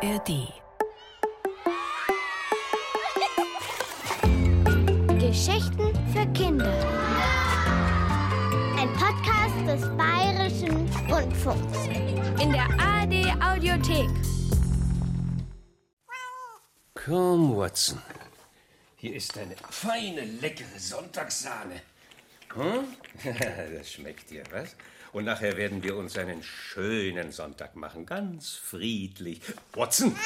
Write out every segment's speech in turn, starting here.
ARD. Geschichten für Kinder. Ein Podcast des Bayerischen Rundfunks. In der ARD Audiothek. Komm, Watson. Hier ist eine feine, leckere Sonntagssahne. Hm? Das schmeckt dir, was? Und nachher werden wir uns einen schönen Sonntag machen, ganz friedlich. Watson,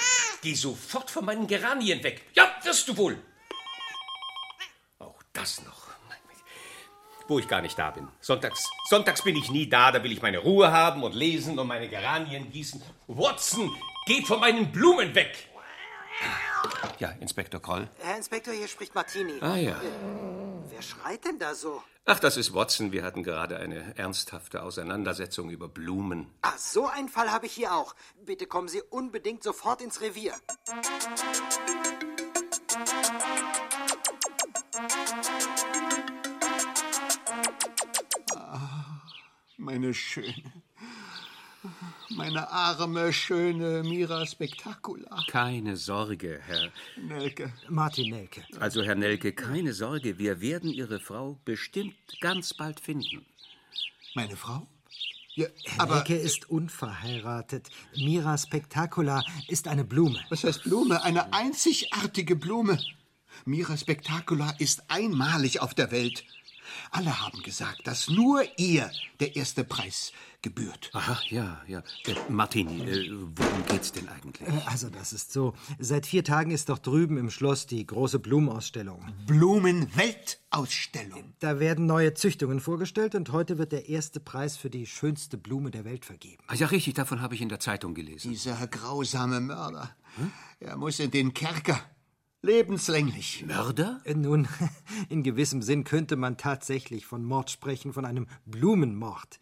geh sofort von meinen Geranien weg. Ja, wirst du wohl. Auch das noch. Wo ich gar nicht da bin. Sonntags, sonntags bin ich nie da, da will ich meine Ruhe haben und lesen und meine Geranien gießen. Watson, geh von meinen Blumen weg. Ja, Inspektor Kroll. Herr Inspektor, hier spricht Martini. Ah ja. Wer schreit denn da so? Ach, das ist Watson. Wir hatten gerade eine ernsthafte Auseinandersetzung über Blumen. Ah, so einen Fall habe ich hier auch. Bitte kommen Sie unbedingt sofort ins Revier. Meine schöne, meine arme, schöne Mira Spectacula. Keine Sorge, Herr. Nelke. Martin Nelke. Also, Herr Nelke, keine Sorge. Wir werden Ihre Frau bestimmt ganz bald finden. Meine Frau? Ja, Herr aber Nelke ist unverheiratet. Mira Spectacula ist eine Blume. was heißt Blume? Eine einzigartige Blume. Mira Spectacula ist einmalig auf der Welt. Alle haben gesagt, dass nur ihr der erste Preis gebührt. Aha, ja, ja. Äh, Martini, äh, worum geht's denn eigentlich? Äh, Also, das ist so. Seit vier Tagen ist doch drüben im Schloss die große Blumenausstellung. Blumenweltausstellung. Da werden neue Züchtungen vorgestellt und heute wird der erste Preis für die schönste Blume der Welt vergeben. Ah, ja, richtig, davon habe ich in der Zeitung gelesen. Dieser grausame Mörder. Er muss in den Kerker. Lebenslänglich. Mörder? Äh, Nun, in gewissem Sinn könnte man tatsächlich von Mord sprechen, von einem Blumenmord.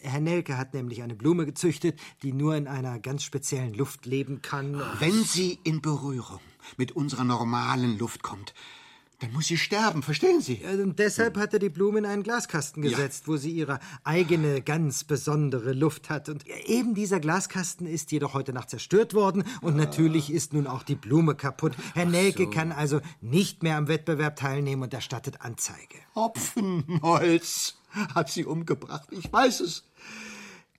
Herr Nelke hat nämlich eine Blume gezüchtet, die nur in einer ganz speziellen Luft leben kann. Wenn sie in Berührung mit unserer normalen Luft kommt, dann muss sie sterben, verstehen Sie? Und deshalb hat er die Blume in einen Glaskasten gesetzt, wo sie ihre eigene, ganz besondere Luft hat. Und eben dieser Glaskasten ist jedoch heute Nacht zerstört worden und natürlich ist nun auch die Blume kaputt. Herr Nelke kann also nicht mehr am Wettbewerb teilnehmen und erstattet Anzeige. Hopfenholz hat sie umgebracht, ich weiß es.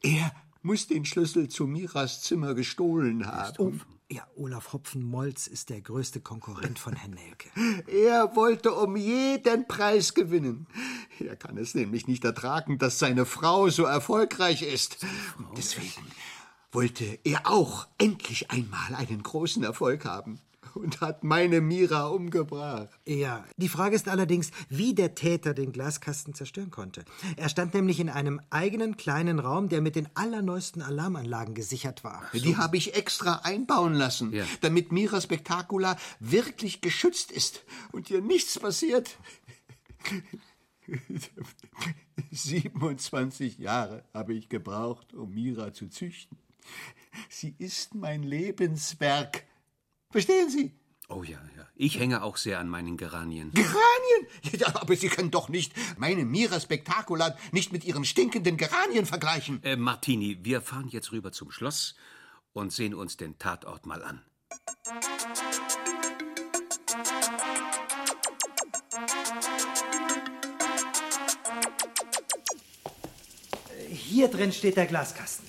Er muss den Schlüssel zu Miras Zimmer gestohlen haben. Ja, Olaf Hopfen-Molz ist der größte Konkurrent von Herrn Nelke. Er wollte um jeden Preis gewinnen. Er kann es nämlich nicht ertragen, dass seine Frau so erfolgreich ist. Deswegen wollte er auch endlich einmal einen großen Erfolg haben und hat meine Mira umgebracht. Ja, die Frage ist allerdings, wie der Täter den Glaskasten zerstören konnte. Er stand nämlich in einem eigenen kleinen Raum, der mit den allerneuesten Alarmanlagen gesichert war. Die habe ich extra einbauen lassen, Ja. damit Mira Spectacula wirklich geschützt ist und ihr nichts passiert. 27 Jahre habe ich gebraucht, um Mira zu züchten. Sie ist mein Lebenswerk. Verstehen Sie? Oh ja, ja. Ich hänge auch sehr an meinen Geranien. Geranien? Ja, aber Sie können doch nicht meine Mira Spectacula nicht mit Ihren stinkenden Geranien vergleichen. Äh, Martini, wir fahren jetzt rüber zum Schloss und sehen uns den Tatort mal an. Hier drin steht der Glaskasten.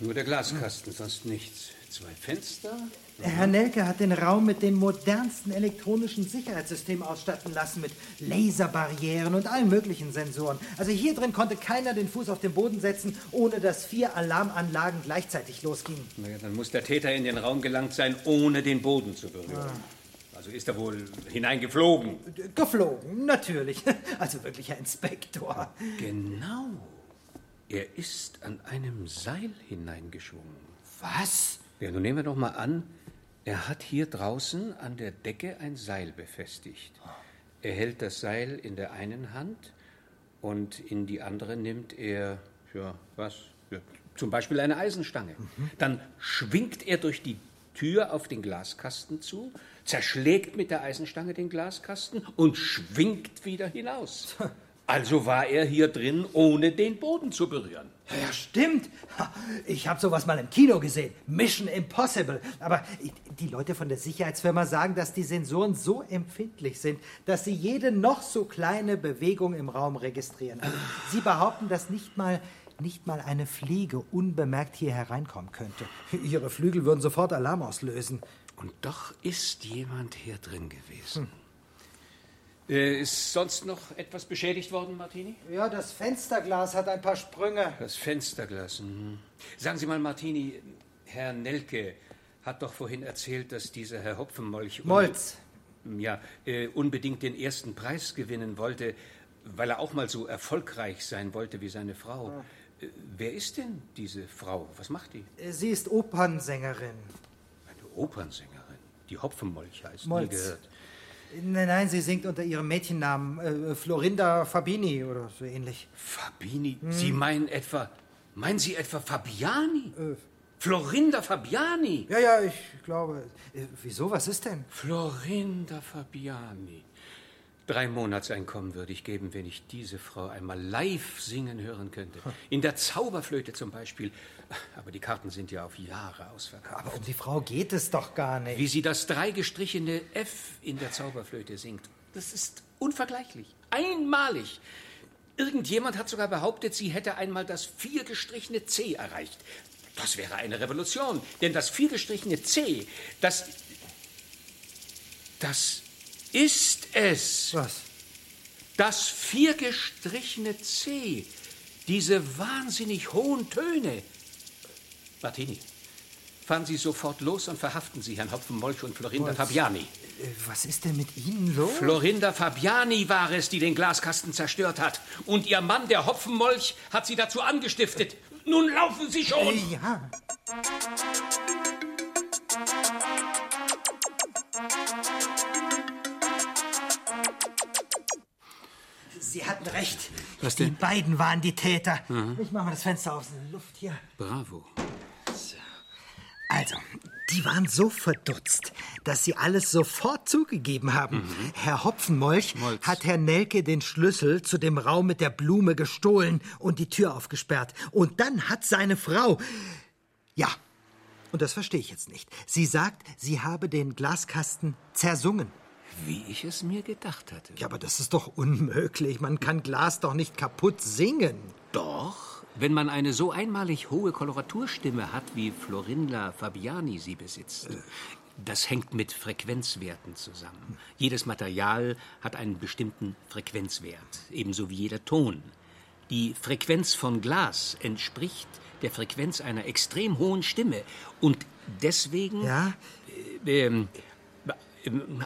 Nur der Glaskasten, sonst nichts. Zwei Fenster? Herr Nelke hat den Raum mit den modernsten elektronischen Sicherheitssystemen ausstatten lassen, mit Laserbarrieren und allen möglichen Sensoren. Also hier drin konnte keiner den Fuß auf den Boden setzen, ohne dass vier Alarmanlagen gleichzeitig losgingen. Naja, dann muss der Täter in den Raum gelangt sein, ohne den Boden zu berühren. Also ist er wohl hineingeflogen. Geflogen, natürlich. Also wirklich, Herr Inspektor. Genau. Er ist an einem Seil hineingeschwungen. Was? Ja, nun nehmen wir doch mal an, er hat hier draußen an der Decke ein Seil befestigt. Er hält das Seil in der einen Hand und in die andere nimmt er, ja, was? Ja, zum Beispiel eine Eisenstange. Dann schwingt er durch die Tür auf den Glaskasten zu, zerschlägt mit der Eisenstange den Glaskasten und schwingt wieder hinaus. Also war er hier drin, ohne den Boden zu berühren. Ja, stimmt. Ich habe sowas mal im Kino gesehen. Mission Impossible. Aber die Leute von der Sicherheitsfirma sagen, dass die Sensoren so empfindlich sind, dass sie jede noch so kleine Bewegung im Raum registrieren. Also, sie behaupten, dass nicht mal nicht mal eine Fliege unbemerkt hier hereinkommen könnte. Ihre Flügel würden sofort Alarm auslösen. Und doch ist jemand hier drin gewesen. Hm. Äh, ist sonst noch etwas beschädigt worden, Martini? Ja, das Fensterglas hat ein paar Sprünge. Das Fensterglas. Mhm. Sagen Sie mal, Martini, Herr Nelke hat doch vorhin erzählt, dass dieser Herr Hopfenmolch. Molz. Ja, äh, unbedingt den ersten Preis gewinnen wollte, weil er auch mal so erfolgreich sein wollte wie seine Frau. Ja. Äh, wer ist denn diese Frau? Was macht die? Äh, sie ist Opernsängerin. Eine Opernsängerin? Die Hopfenmolch heißt. Molz. Nie gehört. Nein, nein, sie singt unter ihrem Mädchennamen äh, Florinda Fabini oder so ähnlich. Fabini? Hm. Sie meinen etwa. Meinen Sie etwa Fabiani? Äh. Florinda Fabiani? Ja, ja, ich glaube. Äh, wieso? Was ist denn? Florinda Fabiani. Drei Monatseinkommen würde ich geben, wenn ich diese Frau einmal live singen hören könnte. In der Zauberflöte zum Beispiel. Aber die Karten sind ja auf Jahre ausverkauft. Aber um die Frau geht es doch gar nicht. Wie sie das dreigestrichene F in der Zauberflöte singt, das ist unvergleichlich. Einmalig. Irgendjemand hat sogar behauptet, sie hätte einmal das viergestrichene C erreicht. Das wäre eine Revolution, denn das viergestrichene C, das. Das ist es. Was? Das viergestrichene C. Diese wahnsinnig hohen Töne. Martini, fahren Sie sofort los und verhaften Sie Herrn Hopfenmolch und Florinda was, Fabiani. Äh, was ist denn mit Ihnen los? Florinda Fabiani war es, die den Glaskasten zerstört hat. Und Ihr Mann, der Hopfenmolch, hat sie dazu angestiftet. Nun laufen Sie schon! Äh, ja. Sie hatten recht. Was denn? Die beiden waren die Täter. Mhm. Ich mache mal das Fenster auf. Luft hier. Bravo. So. Also, die waren so verdutzt, dass sie alles sofort zugegeben haben. Mhm. Herr Hopfenmolch Molz. hat Herrn Nelke den Schlüssel zu dem Raum mit der Blume gestohlen und die Tür aufgesperrt. Und dann hat seine Frau. Ja, und das verstehe ich jetzt nicht. Sie sagt, sie habe den Glaskasten zersungen. Wie ich es mir gedacht hatte. Ja, aber das ist doch unmöglich. Man kann Glas doch nicht kaputt singen. Doch, wenn man eine so einmalig hohe Koloraturstimme hat, wie Florinda Fabiani sie besitzt. Das hängt mit Frequenzwerten zusammen. Jedes Material hat einen bestimmten Frequenzwert, ebenso wie jeder Ton. Die Frequenz von Glas entspricht der Frequenz einer extrem hohen Stimme. Und deswegen. Ja? Äh, äh,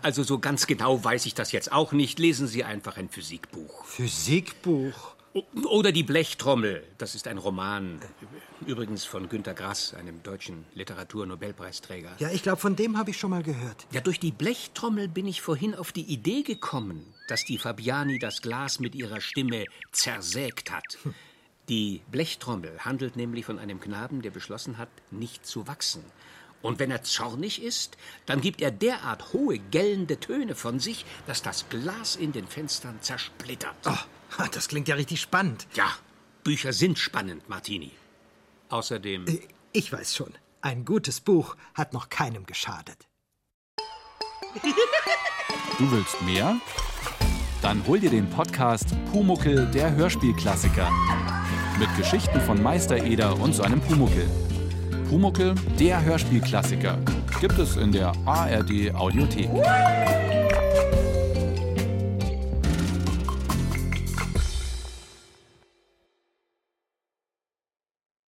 also so ganz genau weiß ich das jetzt auch nicht. Lesen Sie einfach ein Physikbuch. Physikbuch? Oder die Blechtrommel. Das ist ein Roman. Übrigens von Günter Grass, einem deutschen Literaturnobelpreisträger. Ja, ich glaube, von dem habe ich schon mal gehört. Ja, durch die Blechtrommel bin ich vorhin auf die Idee gekommen, dass die Fabiani das Glas mit ihrer Stimme zersägt hat. Hm. Die Blechtrommel handelt nämlich von einem Knaben, der beschlossen hat, nicht zu wachsen. Und wenn er zornig ist, dann gibt er derart hohe, gellende Töne von sich, dass das Glas in den Fenstern zersplittert. Oh, das klingt ja richtig spannend. Ja, Bücher sind spannend, Martini. Außerdem. Äh, ich weiß schon. Ein gutes Buch hat noch keinem geschadet. Du willst mehr? Dann hol dir den Podcast Pumuckel, der Hörspielklassiker. Mit Geschichten von Meister Eder und seinem Pumuckel. Pumuckel, der Hörspielklassiker, gibt es in der ARD Audiothek.